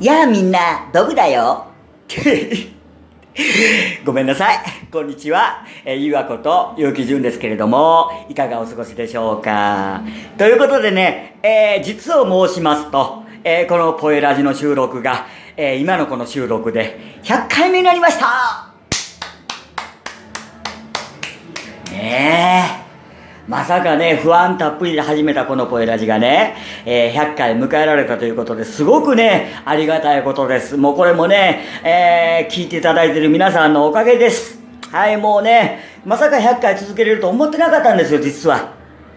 やあみんな、ドグだよ。ごめんなさい。こんにちは。えー、ゆわこと、ゆうきじゅんですけれども、いかがお過ごしでしょうか。ということでね、えー、実を申しますと、えー、このポエラジの収録が、えー、今のこの収録で100回目になりましたねえ。まさかね、不安たっぷりで始めたこのポエラジがね、えー、100回迎えられたということですごくね、ありがたいことです。もうこれもね、えー、聞いていただいている皆さんのおかげです。はい、もうね、まさか100回続けれると思ってなかったんですよ、実は。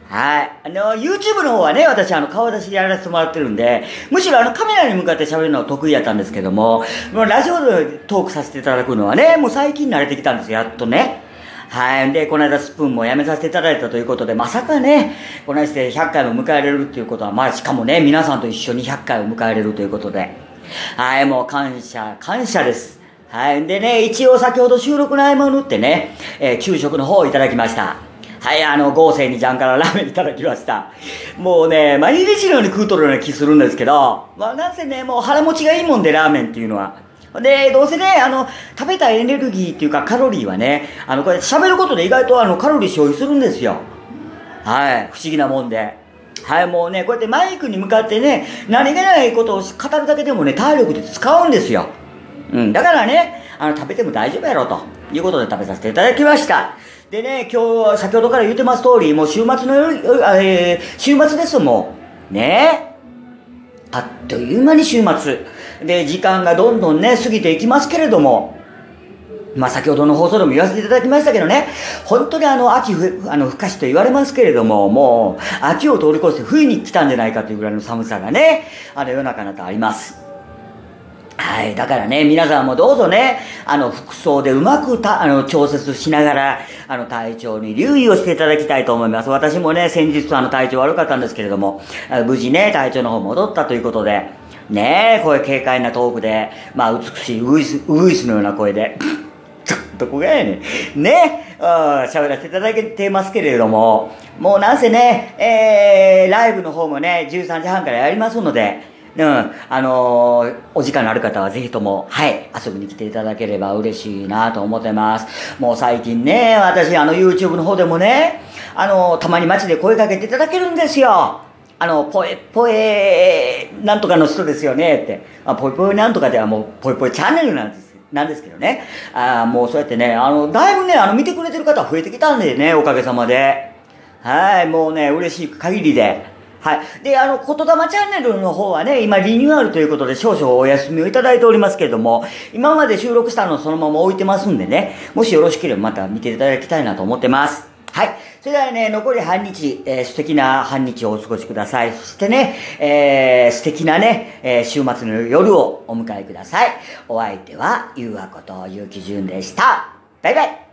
はい。あの、YouTube の方はね、私、あの、顔出しでやらせてもらってるんで、むしろあの、カメラに向かって喋るのは得意やったんですけども、もうラジオでトークさせていただくのはね、もう最近慣れてきたんですよ、やっとね。はい。で、この間スプーンもやめさせていただいたということで、まさかね、このして100回も迎えれるっていうことは、まあ、しかもね、皆さんと一緒に100回を迎えれるということで、はい、もう感謝、感謝です。はい。でね、一応先ほど収録の合間を縫ってね、えー昼食の方をいただきました。はい、あの、合成にジャンからラーメンいただきました。もうね、毎日のように食うとるような気するんですけど、まあ、なんせね、もう腹持ちがいいもんで、ラーメンっていうのは。で、どうせね、あの、食べたエネルギーっていうかカロリーはね、あの、これ喋ることで意外とあの、カロリー消費するんですよ。はい、不思議なもんで。はい、もうね、こうやってマイクに向かってね、何気ないことを語るだけでもね、体力で使うんですよ。うん、だからね、あの、食べても大丈夫やろということで食べさせていただきました。でね、今日、先ほどから言ってます通り、もう週末の夜、えー週末ですもん。ねあっという間に週末。で、時間がどんどんね、過ぎていきますけれども、まあ先ほどの放送でも言わせていただきましたけどね、本当にあの、秋ふ、あの、深しと言われますけれども、もう、秋を通り越して冬に来たんじゃないかというぐらいの寒さがね、あの世の中なとあります。はい。だからね、皆さんもどうぞね、あの、服装でうまくた、あの、調節しながら、あの、体調に留意をしていただきたいと思います。私もね、先日あの、体調悪かったんですけれども、無事ね、体調の方戻ったということで、ねえ、こういう軽快なトークで、まあ、美しいウイス、ウイスのような声で、どこがやねん。ね、うん喋らせていただけてますけれども、もうなんせね、えー、ライブの方もね、13時半からやりますので、うん、あのーお時間のある方はぜひとも、はい、遊びに来ていただければ嬉しいなと思ってます。もう最近ね、私、あの、YouTube の方でもね、あのーたまに街で声かけていただけるんですよ。あの、ポエ、ポエ、なんとかの人ですよね、って。あ、ポイポイなんとかではもう、ポイポイチャンネルなんです。なんですけどね。あもうそうやってね、あの、だいぶね、あの、見てくれてる方増えてきたんでね、おかげさまで。はい、もうね、嬉しい限りで。はい。で、あの、言霊チャンネルの方はね、今リニューアルということで少々お休みをいただいておりますけれども、今まで収録したのをそのまま置いてますんでね、もしよろしければまた見ていただきたいなと思ってます。はい。それではね、残り半日、えー素敵な半日をお過ごしください。そしてね、えー素敵なね、えー週末の夜をお迎えください。お相手は、ゆうわことゆうきじゅんでした。バイバイ